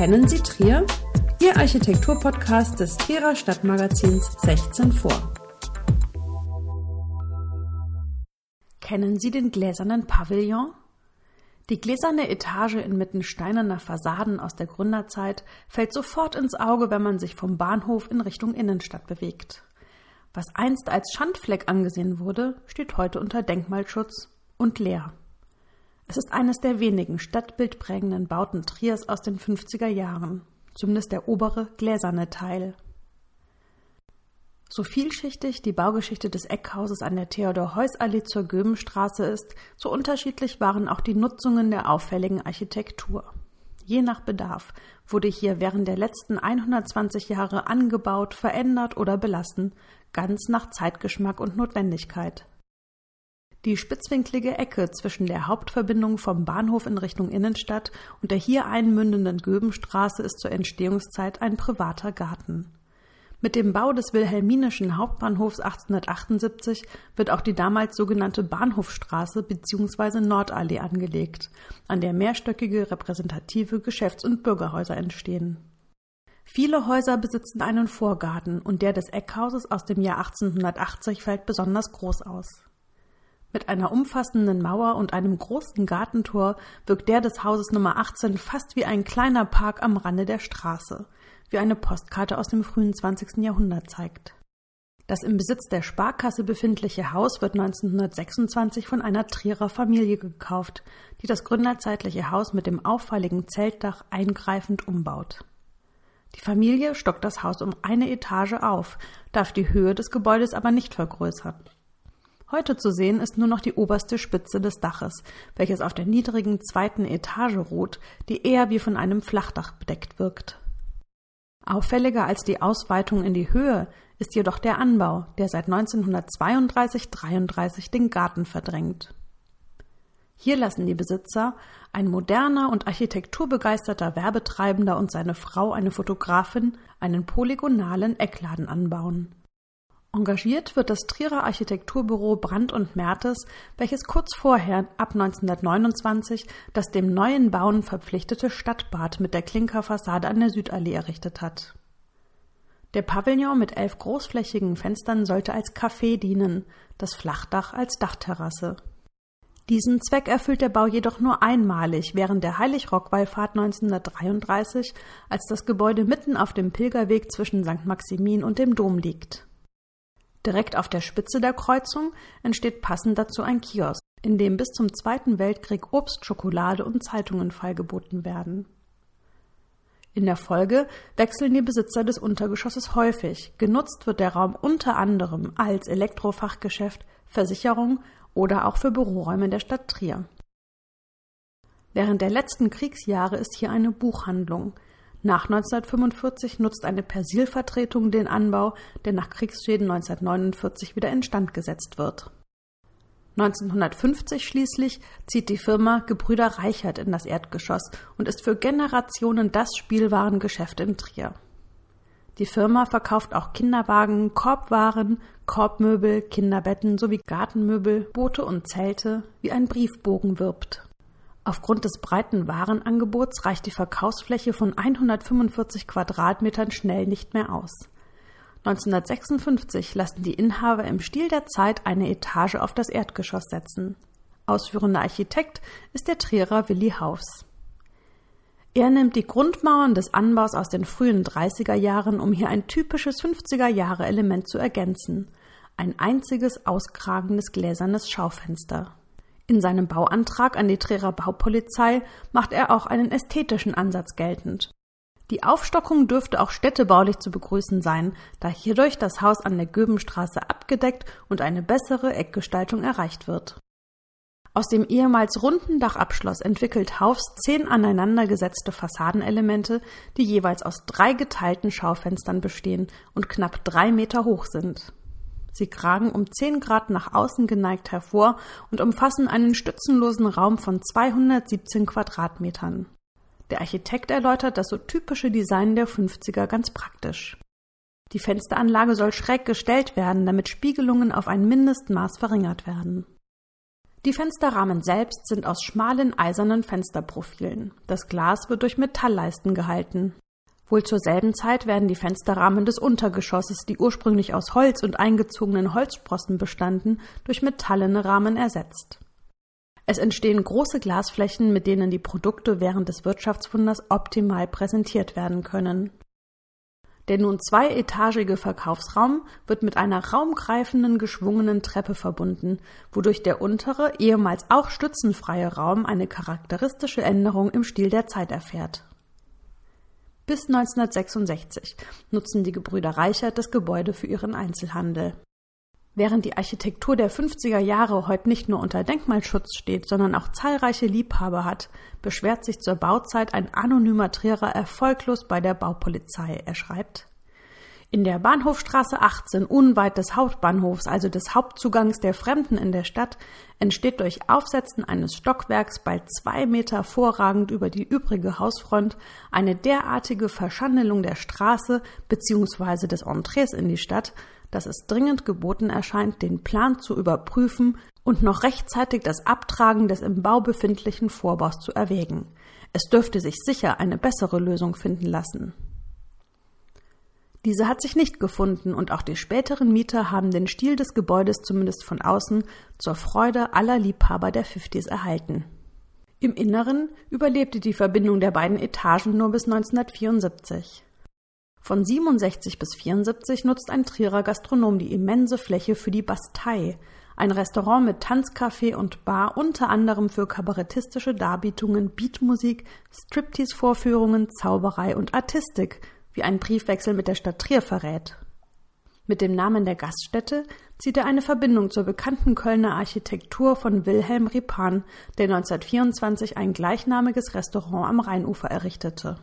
Kennen Sie Trier? Ihr Architekturpodcast des Trierer Stadtmagazins 16 vor. Kennen Sie den gläsernen Pavillon? Die gläserne Etage inmitten steinerner Fassaden aus der Gründerzeit fällt sofort ins Auge, wenn man sich vom Bahnhof in Richtung Innenstadt bewegt. Was einst als Schandfleck angesehen wurde, steht heute unter Denkmalschutz und leer. Es ist eines der wenigen stadtbildprägenden Bauten Triers aus den 50er Jahren, zumindest der obere gläserne Teil. So vielschichtig die Baugeschichte des Eckhauses an der Theodor-Heuss-Allee zur Göbenstraße ist, so unterschiedlich waren auch die Nutzungen der auffälligen Architektur. Je nach Bedarf wurde hier während der letzten 120 Jahre angebaut, verändert oder belassen, ganz nach Zeitgeschmack und Notwendigkeit. Die spitzwinklige Ecke zwischen der Hauptverbindung vom Bahnhof in Richtung Innenstadt und der hier einmündenden Göbenstraße ist zur Entstehungszeit ein privater Garten. Mit dem Bau des Wilhelminischen Hauptbahnhofs 1878 wird auch die damals sogenannte Bahnhofstraße bzw. Nordallee angelegt, an der mehrstöckige repräsentative Geschäfts- und Bürgerhäuser entstehen. Viele Häuser besitzen einen Vorgarten und der des Eckhauses aus dem Jahr 1880 fällt besonders groß aus. Mit einer umfassenden Mauer und einem großen Gartentor wirkt der des Hauses Nummer 18 fast wie ein kleiner Park am Rande der Straße, wie eine Postkarte aus dem frühen 20. Jahrhundert zeigt. Das im Besitz der Sparkasse befindliche Haus wird 1926 von einer Trierer Familie gekauft, die das gründerzeitliche Haus mit dem auffalligen Zeltdach eingreifend umbaut. Die Familie stockt das Haus um eine Etage auf, darf die Höhe des Gebäudes aber nicht vergrößern. Heute zu sehen ist nur noch die oberste Spitze des Daches, welches auf der niedrigen zweiten Etage ruht, die eher wie von einem Flachdach bedeckt wirkt. Auffälliger als die Ausweitung in die Höhe ist jedoch der Anbau, der seit 1932-33 den Garten verdrängt. Hier lassen die Besitzer, ein moderner und architekturbegeisterter Werbetreibender und seine Frau, eine Fotografin, einen polygonalen Eckladen anbauen. Engagiert wird das Trierer Architekturbüro Brandt und Mertes, welches kurz vorher ab 1929 das dem neuen Bauen verpflichtete Stadtbad mit der Klinkerfassade an der Südallee errichtet hat. Der Pavillon mit elf großflächigen Fenstern sollte als Café dienen, das Flachdach als Dachterrasse. Diesen Zweck erfüllt der Bau jedoch nur einmalig während der Heiligrockwallfahrt 1933, als das Gebäude mitten auf dem Pilgerweg zwischen St. Maximin und dem Dom liegt. Direkt auf der Spitze der Kreuzung entsteht passend dazu ein Kiosk, in dem bis zum Zweiten Weltkrieg Obst, Schokolade und Zeitungen feilgeboten werden. In der Folge wechseln die Besitzer des Untergeschosses häufig. Genutzt wird der Raum unter anderem als Elektrofachgeschäft, Versicherung oder auch für Büroräume der Stadt Trier. Während der letzten Kriegsjahre ist hier eine Buchhandlung, nach 1945 nutzt eine Persilvertretung den Anbau, der nach Kriegsschäden 1949 wieder instand gesetzt wird. 1950 schließlich zieht die Firma Gebrüder Reichert in das Erdgeschoss und ist für Generationen das Spielwarengeschäft in Trier. Die Firma verkauft auch Kinderwagen, Korbwaren, Korbmöbel, Kinderbetten sowie Gartenmöbel, Boote und Zelte, wie ein Briefbogen wirbt. Aufgrund des breiten Warenangebots reicht die Verkaufsfläche von 145 Quadratmetern schnell nicht mehr aus. 1956 lassen die Inhaber im Stil der Zeit eine Etage auf das Erdgeschoss setzen. Ausführender Architekt ist der Trierer Willi Haus. Er nimmt die Grundmauern des Anbaus aus den frühen 30er Jahren, um hier ein typisches 50er Jahre Element zu ergänzen. Ein einziges auskragendes gläsernes Schaufenster. In seinem Bauantrag an die Trierer Baupolizei macht er auch einen ästhetischen Ansatz geltend. Die Aufstockung dürfte auch städtebaulich zu begrüßen sein, da hierdurch das Haus an der Göbenstraße abgedeckt und eine bessere Eckgestaltung erreicht wird. Aus dem ehemals runden Dachabschloss entwickelt Haufs zehn aneinandergesetzte Fassadenelemente, die jeweils aus drei geteilten Schaufenstern bestehen und knapp drei Meter hoch sind. Sie kragen um 10 Grad nach außen geneigt hervor und umfassen einen stützenlosen Raum von 217 Quadratmetern. Der Architekt erläutert das so typische Design der 50er ganz praktisch. Die Fensteranlage soll schräg gestellt werden, damit Spiegelungen auf ein Mindestmaß verringert werden. Die Fensterrahmen selbst sind aus schmalen eisernen Fensterprofilen. Das Glas wird durch Metallleisten gehalten. Wohl zur selben Zeit werden die Fensterrahmen des Untergeschosses, die ursprünglich aus Holz und eingezogenen Holzsprossen bestanden, durch metallene Rahmen ersetzt. Es entstehen große Glasflächen, mit denen die Produkte während des Wirtschaftswunders optimal präsentiert werden können. Der nun zweietagige Verkaufsraum wird mit einer raumgreifenden geschwungenen Treppe verbunden, wodurch der untere, ehemals auch stützenfreie Raum eine charakteristische Änderung im Stil der Zeit erfährt. Bis 1966 nutzen die Gebrüder Reichert das Gebäude für ihren Einzelhandel. Während die Architektur der 50er Jahre heute nicht nur unter Denkmalschutz steht, sondern auch zahlreiche Liebhaber hat, beschwert sich zur Bauzeit ein anonymer Trierer erfolglos bei der Baupolizei. Er schreibt in der Bahnhofstraße 18, unweit des Hauptbahnhofs, also des Hauptzugangs der Fremden in der Stadt, entsteht durch Aufsetzen eines Stockwerks bald zwei Meter vorragend über die übrige Hausfront eine derartige Verschandelung der Straße bzw. des Entrees in die Stadt, dass es dringend geboten erscheint, den Plan zu überprüfen und noch rechtzeitig das Abtragen des im Bau befindlichen Vorbaus zu erwägen. Es dürfte sich sicher eine bessere Lösung finden lassen. Diese hat sich nicht gefunden und auch die späteren Mieter haben den Stil des Gebäudes zumindest von außen zur Freude aller Liebhaber der Fifties erhalten. Im Inneren überlebte die Verbindung der beiden Etagen nur bis 1974. Von 67 bis 74 nutzt ein Trierer Gastronom die immense Fläche für die Bastei, ein Restaurant mit Tanzcafé und Bar unter anderem für kabarettistische Darbietungen, Beatmusik, Striptease-Vorführungen, Zauberei und Artistik wie ein Briefwechsel mit der Stadt Trier verrät. Mit dem Namen der Gaststätte zieht er eine Verbindung zur bekannten Kölner Architektur von Wilhelm Ripan, der 1924 ein gleichnamiges Restaurant am Rheinufer errichtete.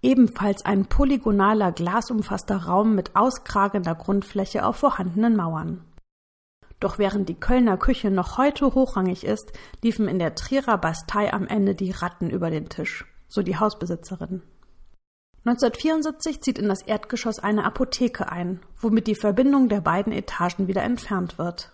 Ebenfalls ein polygonaler, glasumfasster Raum mit auskragender Grundfläche auf vorhandenen Mauern. Doch während die Kölner Küche noch heute hochrangig ist, liefen in der Trierer Bastei am Ende die Ratten über den Tisch, so die Hausbesitzerin. 1974 zieht in das Erdgeschoss eine Apotheke ein, womit die Verbindung der beiden Etagen wieder entfernt wird.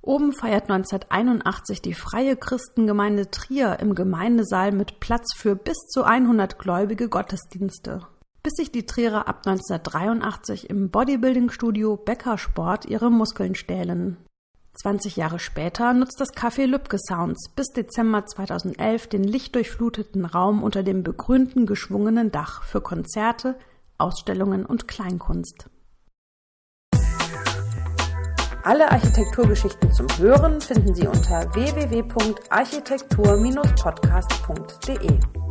Oben feiert 1981 die Freie Christengemeinde Trier im Gemeindesaal mit Platz für bis zu 100 Gläubige Gottesdienste. Bis sich die Trierer ab 1983 im Bodybuilding-Studio Becker Sport ihre Muskeln stählen. 20 Jahre später nutzt das Café Lübke Sounds bis Dezember 2011 den lichtdurchfluteten Raum unter dem begrünten geschwungenen Dach für Konzerte, Ausstellungen und Kleinkunst. Alle Architekturgeschichten zum Hören finden Sie unter www.architektur-podcast.de.